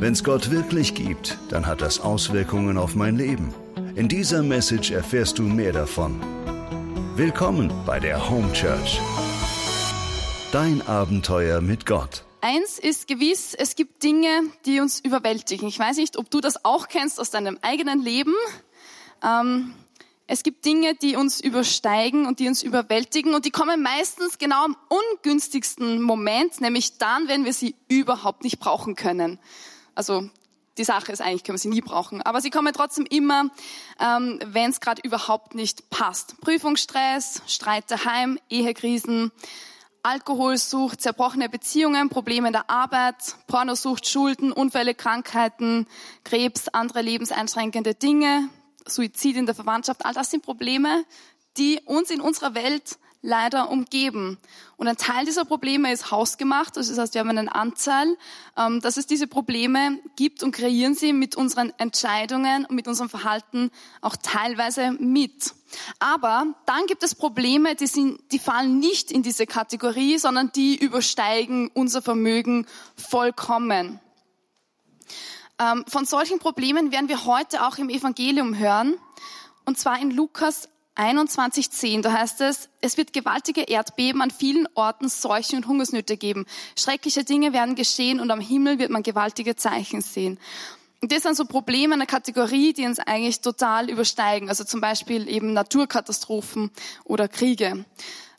Wenn es Gott wirklich gibt, dann hat das Auswirkungen auf mein Leben. In dieser Message erfährst du mehr davon. Willkommen bei der Home Church. Dein Abenteuer mit Gott. Eins ist gewiss, es gibt Dinge, die uns überwältigen. Ich weiß nicht, ob du das auch kennst aus deinem eigenen Leben. Ähm, es gibt Dinge, die uns übersteigen und die uns überwältigen und die kommen meistens genau am ungünstigsten Moment, nämlich dann, wenn wir sie überhaupt nicht brauchen können. Also die Sache ist eigentlich, können wir sie nie brauchen. Aber sie kommen trotzdem immer, ähm, wenn es gerade überhaupt nicht passt. Prüfungsstress, Streit daheim, Ehekrisen, Alkoholsucht, zerbrochene Beziehungen, Probleme in der Arbeit, Pornosucht, Schulden, Unfälle, Krankheiten, Krebs, andere lebenseinschränkende Dinge, Suizid in der Verwandtschaft. All das sind Probleme, die uns in unserer Welt leider umgeben. Und ein Teil dieser Probleme ist hausgemacht, das heißt, wir haben einen Anteil, ähm, dass es diese Probleme gibt und kreieren sie mit unseren Entscheidungen und mit unserem Verhalten auch teilweise mit. Aber dann gibt es Probleme, die, sind, die fallen nicht in diese Kategorie, sondern die übersteigen unser Vermögen vollkommen. Ähm, von solchen Problemen werden wir heute auch im Evangelium hören, und zwar in Lukas 21.10, da heißt es, es wird gewaltige Erdbeben an vielen Orten, Seuchen und Hungersnöte geben. Schreckliche Dinge werden geschehen und am Himmel wird man gewaltige Zeichen sehen. Und das sind so Probleme einer Kategorie, die uns eigentlich total übersteigen. Also zum Beispiel eben Naturkatastrophen oder Kriege.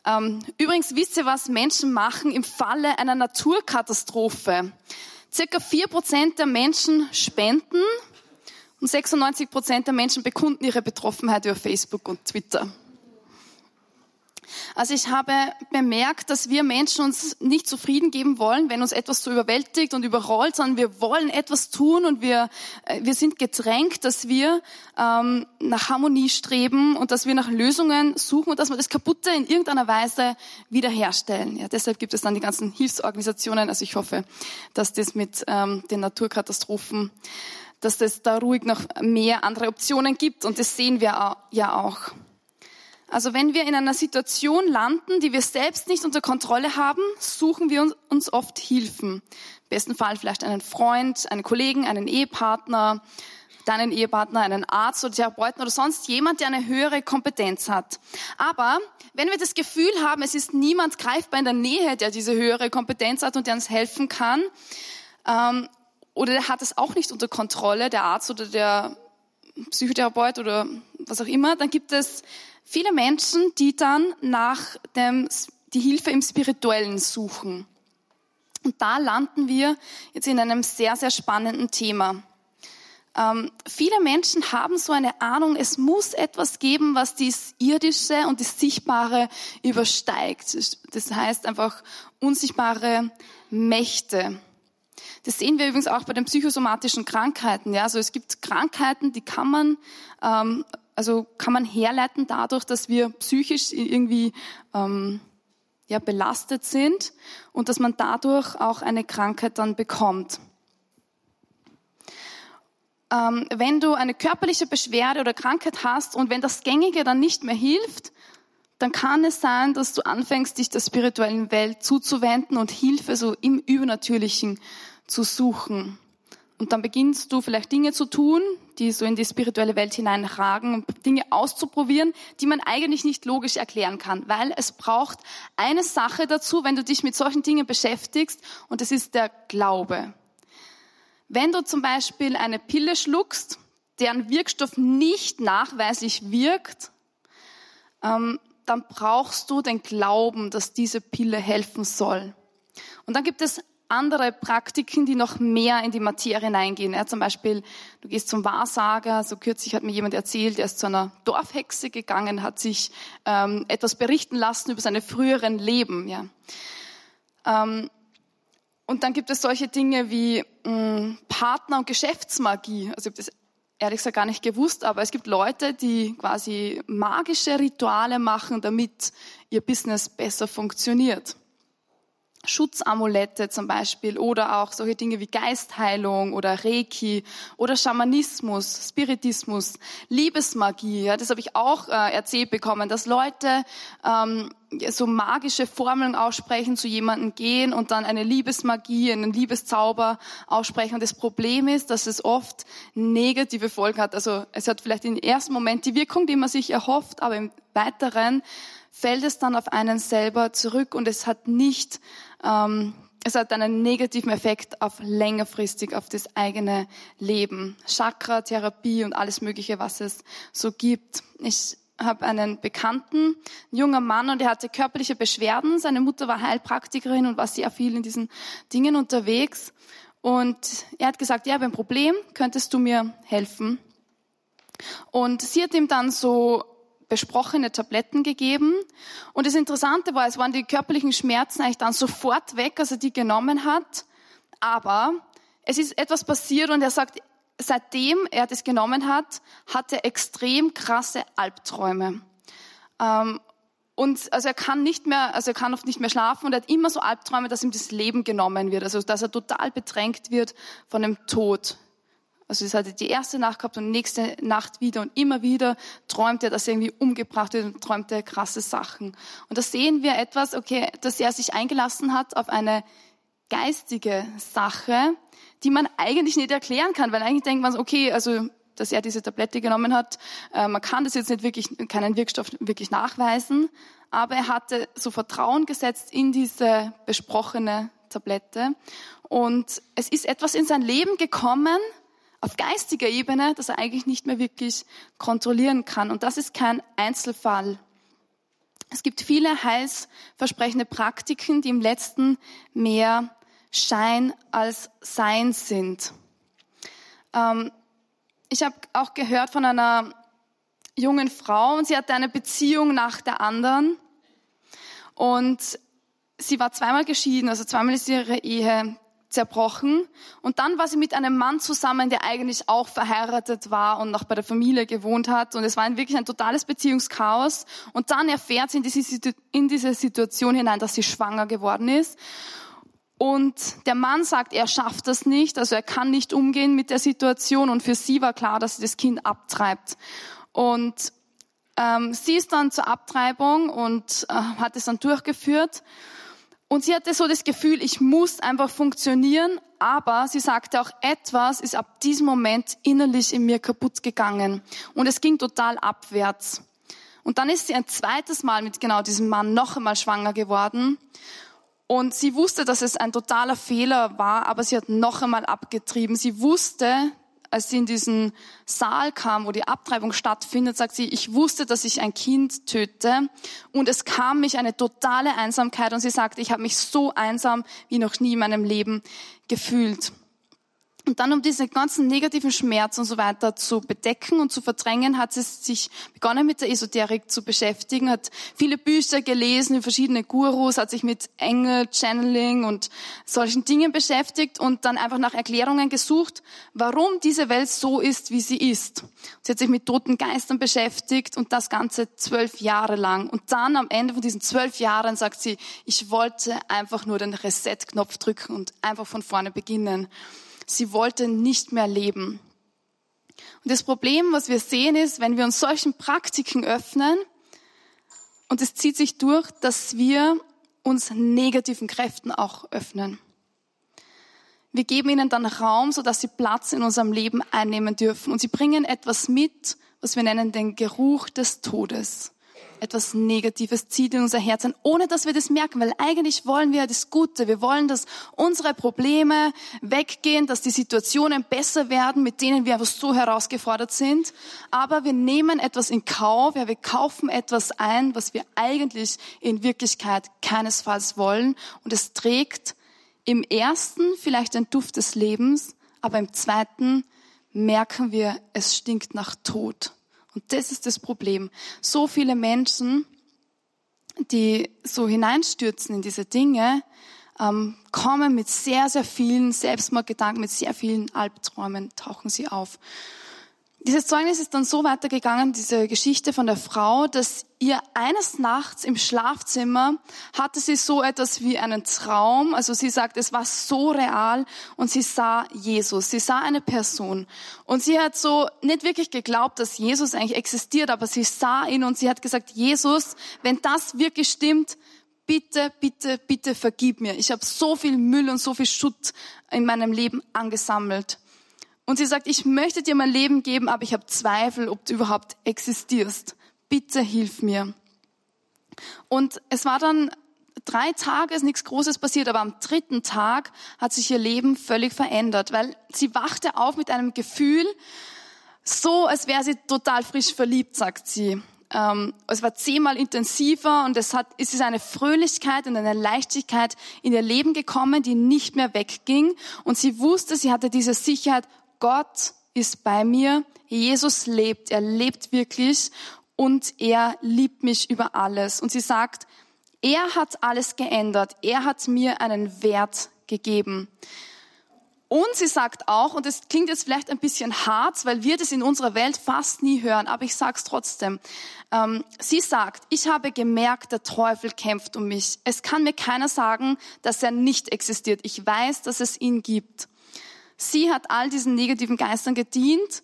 Ähm, übrigens wisst ihr, was Menschen machen im Falle einer Naturkatastrophe? Circa vier Prozent der Menschen spenden und 96 Prozent der Menschen bekunden ihre Betroffenheit über Facebook und Twitter. Also ich habe bemerkt, dass wir Menschen uns nicht zufrieden geben wollen, wenn uns etwas so überwältigt und überrollt, sondern wir wollen etwas tun und wir, äh, wir sind gedrängt, dass wir ähm, nach Harmonie streben und dass wir nach Lösungen suchen und dass wir das Kaputte in irgendeiner Weise wiederherstellen. Ja, deshalb gibt es dann die ganzen Hilfsorganisationen. Also ich hoffe, dass das mit ähm, den Naturkatastrophen dass es da ruhig noch mehr andere Optionen gibt und das sehen wir ja auch. Also wenn wir in einer Situation landen, die wir selbst nicht unter Kontrolle haben, suchen wir uns oft Hilfen. Im besten Fall vielleicht einen Freund, einen Kollegen, einen Ehepartner, deinen Ehepartner, einen Arzt oder Therapeuten oder sonst jemand, der eine höhere Kompetenz hat. Aber wenn wir das Gefühl haben, es ist niemand greifbar in der Nähe, der diese höhere Kompetenz hat und der uns helfen kann, ähm, oder der hat es auch nicht unter Kontrolle, der Arzt oder der Psychotherapeut oder was auch immer, dann gibt es viele Menschen, die dann nach dem, die Hilfe im Spirituellen suchen. Und da landen wir jetzt in einem sehr, sehr spannenden Thema. Ähm, viele Menschen haben so eine Ahnung, es muss etwas geben, was dies Irdische und das Sichtbare übersteigt. Das heißt einfach unsichtbare Mächte. Das sehen wir übrigens auch bei den psychosomatischen Krankheiten. Ja, also es gibt Krankheiten, die kann man, ähm, also kann man herleiten dadurch, dass wir psychisch irgendwie ähm, ja, belastet sind und dass man dadurch auch eine Krankheit dann bekommt. Ähm, wenn du eine körperliche Beschwerde oder Krankheit hast und wenn das Gängige dann nicht mehr hilft, dann kann es sein, dass du anfängst, dich der spirituellen Welt zuzuwenden und Hilfe so im Übernatürlichen zu suchen. Und dann beginnst du vielleicht Dinge zu tun, die so in die spirituelle Welt hineinragen, Dinge auszuprobieren, die man eigentlich nicht logisch erklären kann, weil es braucht eine Sache dazu, wenn du dich mit solchen Dingen beschäftigst, und das ist der Glaube. Wenn du zum Beispiel eine Pille schluckst, deren Wirkstoff nicht nachweislich wirkt, ähm, dann brauchst du den Glauben, dass diese Pille helfen soll. Und dann gibt es andere Praktiken, die noch mehr in die Materie hineingehen. Ja, zum Beispiel, du gehst zum Wahrsager. So kürzlich hat mir jemand erzählt, er ist zu einer Dorfhexe gegangen, hat sich ähm, etwas berichten lassen über seine früheren Leben. Ja. Ähm, und dann gibt es solche Dinge wie mh, mm, Partner- und Geschäftsmagie. Also ich habe das ehrlich gesagt gar nicht gewusst, aber es gibt Leute, die quasi magische Rituale machen, damit ihr Business besser funktioniert. Schutzamulette zum Beispiel oder auch solche Dinge wie Geistheilung oder Reiki oder Schamanismus, Spiritismus, Liebesmagie. Ja, das habe ich auch äh, erzählt bekommen, dass Leute ähm, so magische Formeln aussprechen, zu jemandem gehen und dann eine Liebesmagie, einen Liebeszauber aussprechen. Und das Problem ist, dass es oft negative Folgen hat. Also es hat vielleicht im ersten Moment die Wirkung, die man sich erhofft, aber im weiteren fällt es dann auf einen selber zurück und es hat nicht, ähm, es hat einen negativen Effekt auf längerfristig auf das eigene Leben. Chakra, Therapie und alles Mögliche, was es so gibt. Ich habe einen Bekannten, ein junger Mann, und er hatte körperliche Beschwerden. Seine Mutter war Heilpraktikerin und war sehr viel in diesen Dingen unterwegs. Und er hat gesagt, ja, ich habe ein Problem, könntest du mir helfen? Und sie hat ihm dann so besprochene Tabletten gegeben. Und das Interessante war, es waren die körperlichen Schmerzen eigentlich dann sofort weg, als er die genommen hat. Aber es ist etwas passiert und er sagt, seitdem er das genommen hat, hat er extrem krasse Albträume. Ähm, und also er kann nicht mehr, also er kann oft nicht mehr schlafen und er hat immer so Albträume, dass ihm das Leben genommen wird, also dass er total bedrängt wird von dem Tod. Also es hatte die erste Nacht gehabt und nächste Nacht wieder und immer wieder träumt er, dass er irgendwie umgebracht wird und träumt er krasse Sachen. Und da sehen wir etwas, okay, dass er sich eingelassen hat auf eine geistige Sache, die man eigentlich nicht erklären kann, weil eigentlich denkt man, okay, also dass er diese Tablette genommen hat, äh, man kann das jetzt nicht wirklich, keinen Wirkstoff wirklich nachweisen, aber er hatte so Vertrauen gesetzt in diese besprochene Tablette und es ist etwas in sein Leben gekommen, auf geistiger Ebene, das er eigentlich nicht mehr wirklich kontrollieren kann. Und das ist kein Einzelfall. Es gibt viele heilsversprechende Praktiken, die im letzten mehr Schein als Sein sind. Ähm, ich habe auch gehört von einer jungen Frau und sie hatte eine Beziehung nach der anderen und sie war zweimal geschieden, also zweimal ist ihre Ehe zerbrochen. Und dann war sie mit einem Mann zusammen, der eigentlich auch verheiratet war und noch bei der Familie gewohnt hat. Und es war wirklich ein totales Beziehungschaos. Und dann erfährt sie in diese, in diese Situation hinein, dass sie schwanger geworden ist. Und der Mann sagt, er schafft das nicht, also er kann nicht umgehen mit der Situation. Und für sie war klar, dass sie das Kind abtreibt. Und ähm, sie ist dann zur Abtreibung und äh, hat es dann durchgeführt. Und sie hatte so das Gefühl, ich muss einfach funktionieren, aber sie sagte auch, etwas ist ab diesem Moment innerlich in mir kaputt gegangen. Und es ging total abwärts. Und dann ist sie ein zweites Mal mit genau diesem Mann noch einmal schwanger geworden. Und sie wusste, dass es ein totaler Fehler war, aber sie hat noch einmal abgetrieben. Sie wusste, als sie in diesen Saal kam, wo die Abtreibung stattfindet, sagt sie, ich wusste, dass ich ein Kind töte und es kam mich eine totale Einsamkeit und sie sagte, ich habe mich so einsam wie noch nie in meinem Leben gefühlt. Und dann, um diese ganzen negativen Schmerzen und so weiter zu bedecken und zu verdrängen, hat sie sich begonnen mit der Esoterik zu beschäftigen, hat viele Bücher gelesen, verschiedene Gurus, hat sich mit Engel, Channeling und solchen Dingen beschäftigt und dann einfach nach Erklärungen gesucht, warum diese Welt so ist, wie sie ist. Sie hat sich mit toten Geistern beschäftigt und das Ganze zwölf Jahre lang. Und dann am Ende von diesen zwölf Jahren sagt sie, ich wollte einfach nur den Reset-Knopf drücken und einfach von vorne beginnen. Sie wollte nicht mehr leben. Und das Problem, was wir sehen, ist, wenn wir uns solchen Praktiken öffnen, und es zieht sich durch, dass wir uns negativen Kräften auch öffnen. Wir geben ihnen dann Raum, sodass sie Platz in unserem Leben einnehmen dürfen. Und sie bringen etwas mit, was wir nennen den Geruch des Todes etwas Negatives zieht in unser Herz an, ohne dass wir das merken, weil eigentlich wollen wir das Gute. Wir wollen, dass unsere Probleme weggehen, dass die Situationen besser werden, mit denen wir einfach so herausgefordert sind. Aber wir nehmen etwas in Kauf, ja, wir kaufen etwas ein, was wir eigentlich in Wirklichkeit keinesfalls wollen. Und es trägt im ersten vielleicht den Duft des Lebens, aber im zweiten merken wir, es stinkt nach Tod. Und das ist das Problem. So viele Menschen, die so hineinstürzen in diese Dinge, ähm, kommen mit sehr, sehr vielen Selbstmordgedanken, mit sehr vielen Albträumen, tauchen sie auf. Dieses Zeugnis ist dann so weitergegangen, diese Geschichte von der Frau, dass ihr eines Nachts im Schlafzimmer hatte sie so etwas wie einen Traum. Also sie sagt, es war so real und sie sah Jesus. Sie sah eine Person. Und sie hat so nicht wirklich geglaubt, dass Jesus eigentlich existiert, aber sie sah ihn und sie hat gesagt, Jesus, wenn das wirklich stimmt, bitte, bitte, bitte vergib mir. Ich habe so viel Müll und so viel Schutt in meinem Leben angesammelt. Und sie sagt, ich möchte dir mein Leben geben, aber ich habe Zweifel, ob du überhaupt existierst. Bitte hilf mir. Und es war dann drei Tage, ist nichts Großes passiert, aber am dritten Tag hat sich ihr Leben völlig verändert, weil sie wachte auf mit einem Gefühl, so als wäre sie total frisch verliebt, sagt sie. Ähm, es war zehnmal intensiver und es, hat, es ist eine Fröhlichkeit und eine Leichtigkeit in ihr Leben gekommen, die nicht mehr wegging. Und sie wusste, sie hatte diese Sicherheit, Gott ist bei mir, Jesus lebt, er lebt wirklich und er liebt mich über alles. Und sie sagt, er hat alles geändert, er hat mir einen Wert gegeben. Und sie sagt auch, und das klingt jetzt vielleicht ein bisschen hart, weil wir das in unserer Welt fast nie hören, aber ich sage es trotzdem. Ähm, sie sagt, ich habe gemerkt, der Teufel kämpft um mich. Es kann mir keiner sagen, dass er nicht existiert. Ich weiß, dass es ihn gibt. Sie hat all diesen negativen Geistern gedient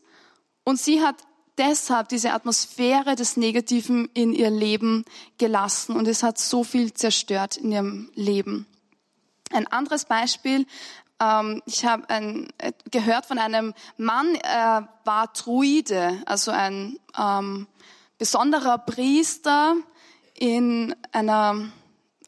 und sie hat deshalb diese Atmosphäre des Negativen in ihr Leben gelassen und es hat so viel zerstört in ihrem Leben. Ein anderes Beispiel, ähm, ich habe äh, gehört von einem Mann, er war Druide, also ein ähm, besonderer Priester in einer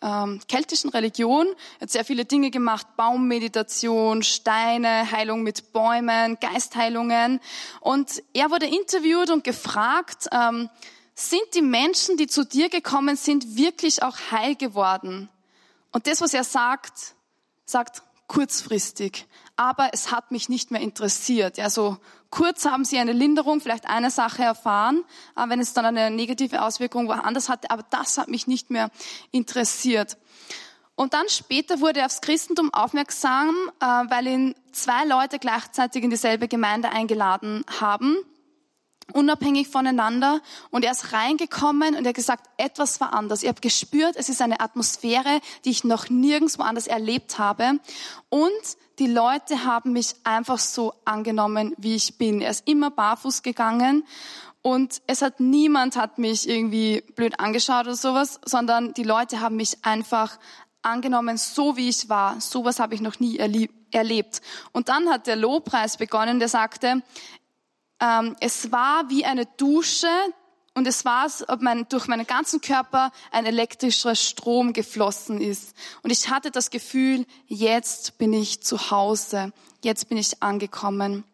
ähm, keltischen Religion. Er hat sehr viele Dinge gemacht, Baummeditation, Steine, Heilung mit Bäumen, Geistheilungen. Und er wurde interviewt und gefragt, ähm, sind die Menschen, die zu dir gekommen sind, wirklich auch heil geworden? Und das, was er sagt, sagt kurzfristig. Aber es hat mich nicht mehr interessiert. Also kurz haben sie eine Linderung, vielleicht eine Sache erfahren, aber wenn es dann eine negative Auswirkung woanders hatte, aber das hat mich nicht mehr interessiert. Und dann später wurde er aufs Christentum aufmerksam, äh, weil ihn zwei Leute gleichzeitig in dieselbe Gemeinde eingeladen haben unabhängig voneinander. Und er ist reingekommen und er hat gesagt, etwas war anders. Ich habe gespürt, es ist eine Atmosphäre, die ich noch nirgendwo anders erlebt habe. Und die Leute haben mich einfach so angenommen, wie ich bin. Er ist immer barfuß gegangen und es hat niemand hat mich irgendwie blöd angeschaut oder sowas, sondern die Leute haben mich einfach angenommen, so wie ich war. Sowas habe ich noch nie erlebt. Und dann hat der Lobpreis begonnen, der sagte, ähm, es war wie eine Dusche und es war, als ob mein, durch meinen ganzen Körper ein elektrischer Strom geflossen ist. Und ich hatte das Gefühl, jetzt bin ich zu Hause, jetzt bin ich angekommen.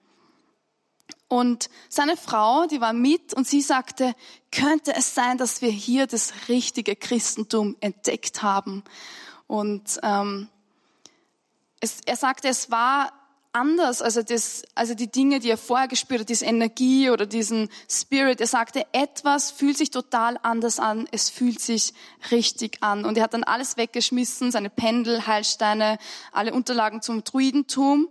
Und seine Frau, die war mit und sie sagte, könnte es sein, dass wir hier das richtige Christentum entdeckt haben? Und ähm, es, er sagte, es war anders, also das, also die Dinge, die er vorher gespürt hat, diese Energie oder diesen Spirit. Er sagte, etwas fühlt sich total anders an, es fühlt sich richtig an. Und er hat dann alles weggeschmissen, seine Pendel, Heilsteine, alle Unterlagen zum Druidentum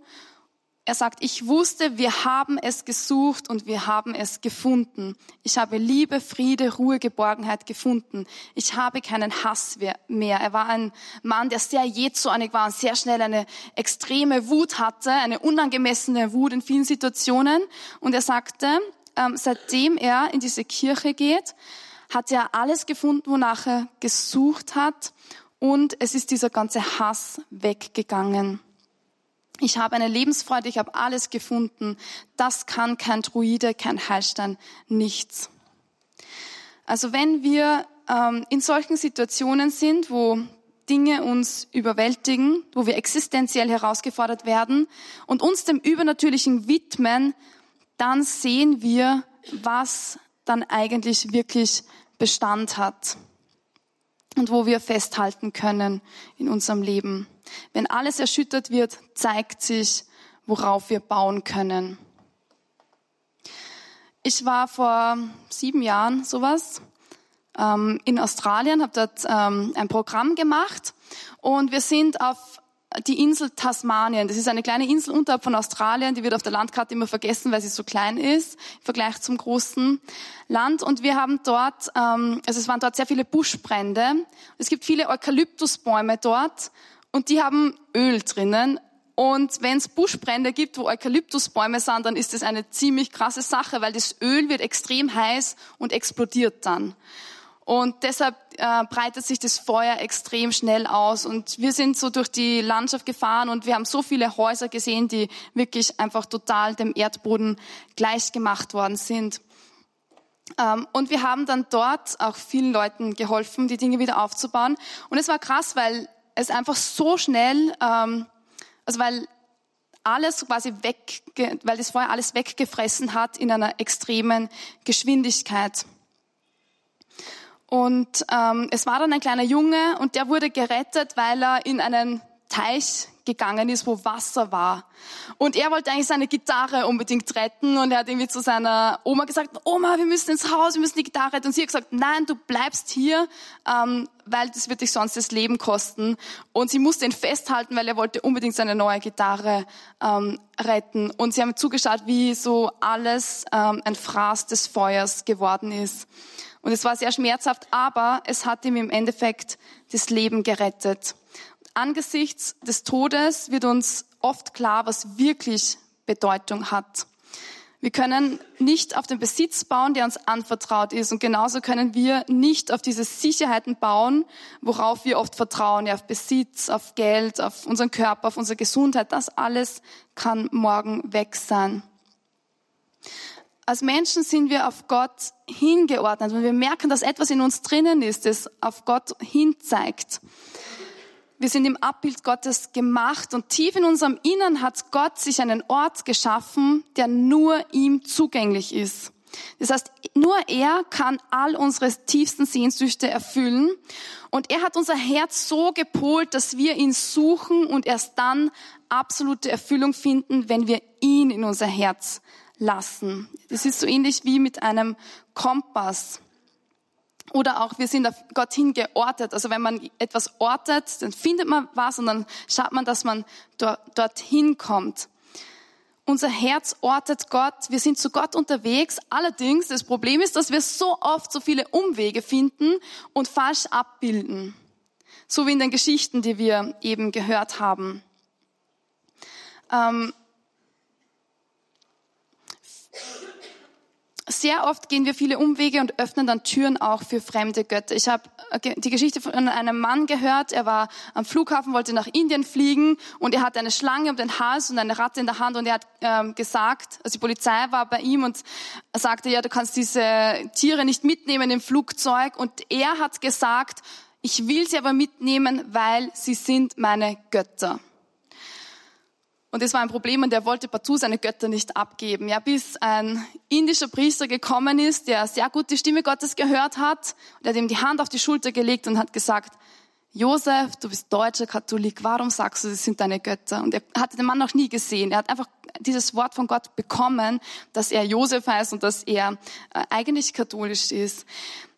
er sagt, ich wusste, wir haben es gesucht und wir haben es gefunden. Ich habe Liebe, Friede, Ruhe, Geborgenheit gefunden. Ich habe keinen Hass mehr. Er war ein Mann, der sehr jähzornig war und sehr schnell eine extreme Wut hatte, eine unangemessene Wut in vielen Situationen. Und er sagte, ähm, seitdem er in diese Kirche geht, hat er alles gefunden, wonach er gesucht hat. Und es ist dieser ganze Hass weggegangen. Ich habe eine Lebensfreude, ich habe alles gefunden. Das kann kein Druide, kein Heilstein, nichts. Also wenn wir ähm, in solchen Situationen sind, wo Dinge uns überwältigen, wo wir existenziell herausgefordert werden und uns dem Übernatürlichen widmen, dann sehen wir, was dann eigentlich wirklich Bestand hat und wo wir festhalten können in unserem Leben. Wenn alles erschüttert wird, zeigt sich, worauf wir bauen können. Ich war vor sieben Jahren sowas ähm, in Australien, habe dort ähm, ein Programm gemacht und wir sind auf die Insel Tasmanien. Das ist eine kleine Insel unterhalb von Australien, die wird auf der Landkarte immer vergessen, weil sie so klein ist im Vergleich zum großen Land. Und wir haben dort, ähm, also es waren dort sehr viele Buschbrände. Es gibt viele Eukalyptusbäume dort und die haben Öl drinnen. Und wenn es Buschbrände gibt, wo Eukalyptusbäume sind, dann ist das eine ziemlich krasse Sache, weil das Öl wird extrem heiß und explodiert dann. Und deshalb äh, breitet sich das Feuer extrem schnell aus. Und wir sind so durch die Landschaft gefahren und wir haben so viele Häuser gesehen, die wirklich einfach total dem Erdboden gleichgemacht worden sind. Ähm, und wir haben dann dort auch vielen Leuten geholfen, die Dinge wieder aufzubauen. Und es war krass, weil es einfach so schnell, ähm, also weil alles quasi weg, weil das Feuer alles weggefressen hat in einer extremen Geschwindigkeit. Und ähm, es war dann ein kleiner Junge und der wurde gerettet, weil er in einen Teich gegangen ist, wo Wasser war. Und er wollte eigentlich seine Gitarre unbedingt retten und er hat irgendwie zu seiner Oma gesagt, Oma, wir müssen ins Haus, wir müssen die Gitarre retten. Und sie hat gesagt, nein, du bleibst hier, ähm, weil das wird dich sonst das Leben kosten. Und sie musste ihn festhalten, weil er wollte unbedingt seine neue Gitarre ähm, retten. Und sie haben zugeschaut, wie so alles ähm, ein Fraß des Feuers geworden ist. Und es war sehr schmerzhaft, aber es hat ihm im Endeffekt das Leben gerettet. Angesichts des Todes wird uns oft klar, was wirklich Bedeutung hat. Wir können nicht auf den Besitz bauen, der uns anvertraut ist. Und genauso können wir nicht auf diese Sicherheiten bauen, worauf wir oft vertrauen, ja, auf Besitz, auf Geld, auf unseren Körper, auf unsere Gesundheit. Das alles kann morgen weg sein. Als Menschen sind wir auf Gott hingeordnet und wir merken, dass etwas in uns drinnen ist, das auf Gott hinzeigt. Wir sind im Abbild Gottes gemacht und tief in unserem Innern hat Gott sich einen Ort geschaffen, der nur ihm zugänglich ist. Das heißt, nur er kann all unsere tiefsten Sehnsüchte erfüllen. Und er hat unser Herz so gepolt, dass wir ihn suchen und erst dann absolute Erfüllung finden, wenn wir ihn in unser Herz lassen. Das ist so ähnlich wie mit einem Kompass. Oder auch, wir sind auf Gott hin geortet. Also wenn man etwas ortet, dann findet man was und dann schaut man, dass man dort, dorthin kommt. Unser Herz ortet Gott. Wir sind zu Gott unterwegs. Allerdings, das Problem ist, dass wir so oft so viele Umwege finden und falsch abbilden. So wie in den Geschichten, die wir eben gehört haben. Ähm, sehr oft gehen wir viele Umwege und öffnen dann Türen auch für fremde Götter. Ich habe äh, die Geschichte von einem Mann gehört, er war am Flughafen, wollte nach Indien fliegen und er hatte eine Schlange um den Hals und eine Ratte in der Hand und er hat ähm, gesagt, also die Polizei war bei ihm und sagte, ja, du kannst diese Tiere nicht mitnehmen im Flugzeug und er hat gesagt, ich will sie aber mitnehmen, weil sie sind meine Götter. Und das war ein Problem und er wollte partout seine Götter nicht abgeben. Ja, bis ein indischer Priester gekommen ist, der sehr gut die Stimme Gottes gehört hat und er hat ihm die Hand auf die Schulter gelegt und hat gesagt, Josef, du bist deutscher Katholik, warum sagst du, sie sind deine Götter? Und er hatte den Mann noch nie gesehen. Er hat einfach dieses Wort von Gott bekommen, dass er Josef heißt und dass er äh, eigentlich katholisch ist.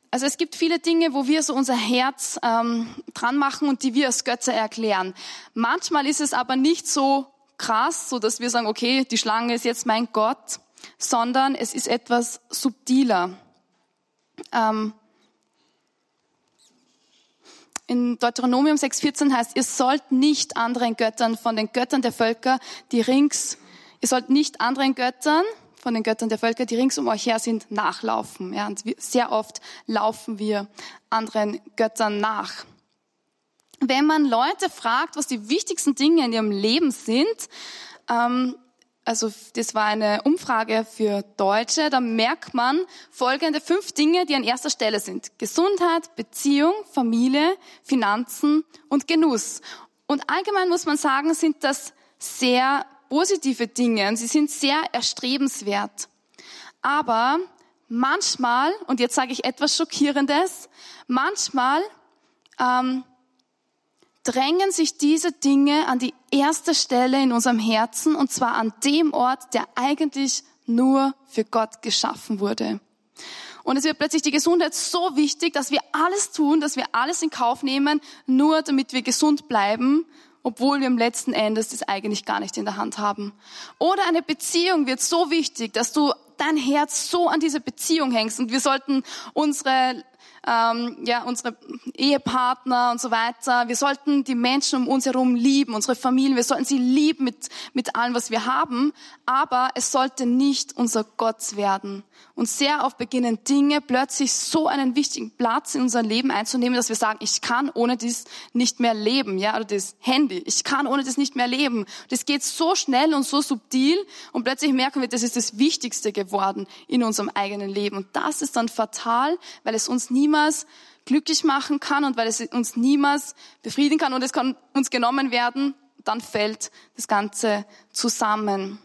Also es gibt viele Dinge, wo wir so unser Herz ähm, dran machen und die wir als Götter erklären. Manchmal ist es aber nicht so krass, so dass wir sagen, okay, die Schlange ist jetzt mein Gott, sondern es ist etwas subtiler. Ähm, in Deuteronomium 6,14 heißt, ihr sollt nicht anderen Göttern von den Göttern der Völker, die rings, ihr sollt nicht anderen Göttern von den Göttern der Völker, die rings um euch her sind, nachlaufen. Ja, und sehr oft laufen wir anderen Göttern nach wenn man Leute fragt, was die wichtigsten Dinge in ihrem Leben sind, ähm, also das war eine Umfrage für Deutsche, da merkt man folgende fünf Dinge, die an erster Stelle sind. Gesundheit, Beziehung, Familie, Finanzen und Genuss. Und allgemein muss man sagen, sind das sehr positive Dinge und sie sind sehr erstrebenswert. Aber manchmal, und jetzt sage ich etwas Schockierendes, manchmal ähm, drängen sich diese Dinge an die erste Stelle in unserem Herzen und zwar an dem Ort, der eigentlich nur für Gott geschaffen wurde. Und es wird plötzlich die Gesundheit so wichtig, dass wir alles tun, dass wir alles in Kauf nehmen, nur damit wir gesund bleiben, obwohl wir im letzten Endes das eigentlich gar nicht in der Hand haben. Oder eine Beziehung wird so wichtig, dass du dein Herz so an diese Beziehung hängst und wir sollten unsere ähm, ja, unsere Ehepartner und so weiter. Wir sollten die Menschen um uns herum lieben, unsere Familien. Wir sollten sie lieben mit, mit allem, was wir haben. Aber es sollte nicht unser Gott werden. Und sehr oft beginnen Dinge plötzlich so einen wichtigen Platz in unserem Leben einzunehmen, dass wir sagen, ich kann ohne dies nicht mehr leben, ja, oder das Handy. Ich kann ohne das nicht mehr leben. Das geht so schnell und so subtil und plötzlich merken wir, das ist das Wichtigste geworden in unserem eigenen Leben. Und das ist dann fatal, weil es uns niemals glücklich machen kann und weil es uns niemals befriedigen kann und es kann uns genommen werden, dann fällt das Ganze zusammen.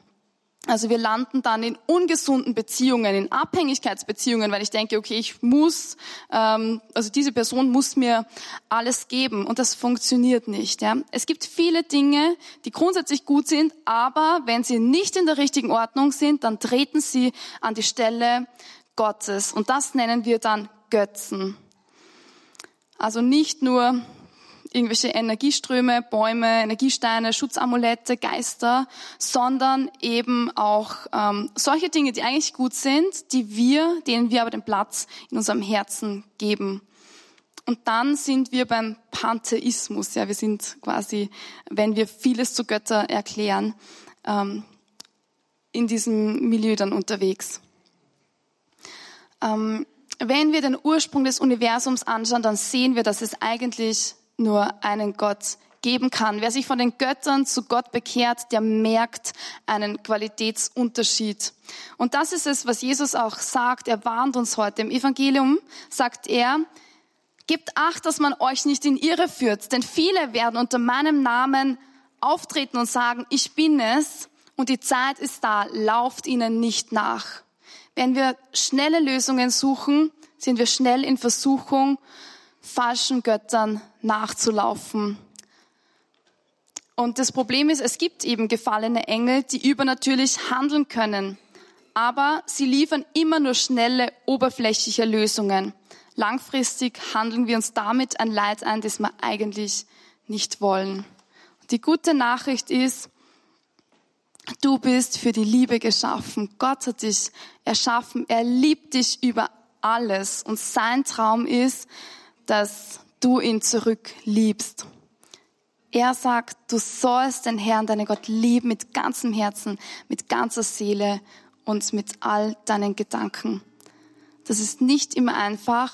Also wir landen dann in ungesunden Beziehungen, in Abhängigkeitsbeziehungen, weil ich denke, okay, ich muss, ähm, also diese Person muss mir alles geben und das funktioniert nicht. Ja. Es gibt viele Dinge, die grundsätzlich gut sind, aber wenn sie nicht in der richtigen Ordnung sind, dann treten sie an die Stelle Gottes und das nennen wir dann Götzen. Also nicht nur irgendwelche Energieströme, Bäume, Energiesteine, Schutzamulette, Geister, sondern eben auch ähm, solche Dinge, die eigentlich gut sind, die wir, denen wir aber den Platz in unserem Herzen geben. Und dann sind wir beim Pantheismus. Ja, wir sind quasi, wenn wir vieles zu Götter erklären, ähm, in diesem Milieu dann unterwegs. Ähm, wenn wir den Ursprung des Universums anschauen, dann sehen wir, dass es eigentlich nur einen Gott geben kann. Wer sich von den Göttern zu Gott bekehrt, der merkt einen Qualitätsunterschied. Und das ist es, was Jesus auch sagt. Er warnt uns heute. Im Evangelium sagt er, Gebt acht, dass man euch nicht in Irre führt, denn viele werden unter meinem Namen auftreten und sagen, ich bin es und die Zeit ist da, lauft ihnen nicht nach. Wenn wir schnelle Lösungen suchen, sind wir schnell in Versuchung falschen Göttern nachzulaufen. Und das Problem ist, es gibt eben gefallene Engel, die übernatürlich handeln können. Aber sie liefern immer nur schnelle, oberflächliche Lösungen. Langfristig handeln wir uns damit ein Leid ein, das wir eigentlich nicht wollen. Die gute Nachricht ist, du bist für die Liebe geschaffen. Gott hat dich erschaffen. Er liebt dich über alles. Und sein Traum ist, dass du ihn zurück liebst. Er sagt, du sollst den Herrn, deinen Gott lieben mit ganzem Herzen, mit ganzer Seele und mit all deinen Gedanken. Das ist nicht immer einfach,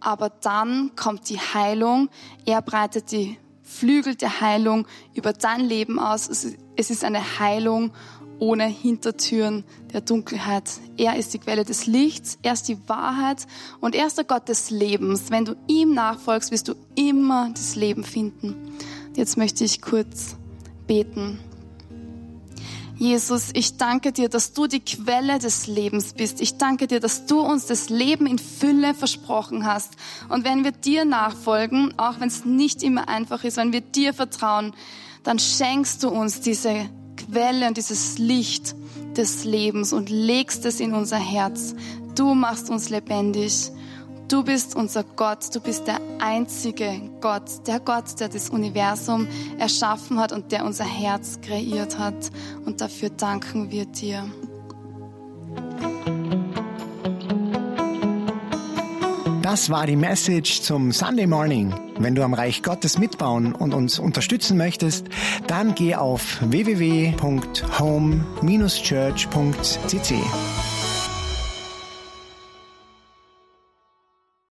aber dann kommt die Heilung. Er breitet die Flügel der Heilung über dein Leben aus. Es ist eine Heilung ohne Hintertüren der Dunkelheit. Er ist die Quelle des Lichts, er ist die Wahrheit und er ist der Gott des Lebens. Wenn du ihm nachfolgst, wirst du immer das Leben finden. Jetzt möchte ich kurz beten. Jesus, ich danke dir, dass du die Quelle des Lebens bist. Ich danke dir, dass du uns das Leben in Fülle versprochen hast. Und wenn wir dir nachfolgen, auch wenn es nicht immer einfach ist, wenn wir dir vertrauen, dann schenkst du uns diese Quelle und dieses Licht des Lebens und legst es in unser Herz. Du machst uns lebendig. Du bist unser Gott, du bist der einzige Gott, der Gott, der das Universum erschaffen hat und der unser Herz kreiert hat. Und dafür danken wir dir. Das war die Message zum Sunday Morning. Wenn du am Reich Gottes mitbauen und uns unterstützen möchtest, dann geh auf www.home-church.cc.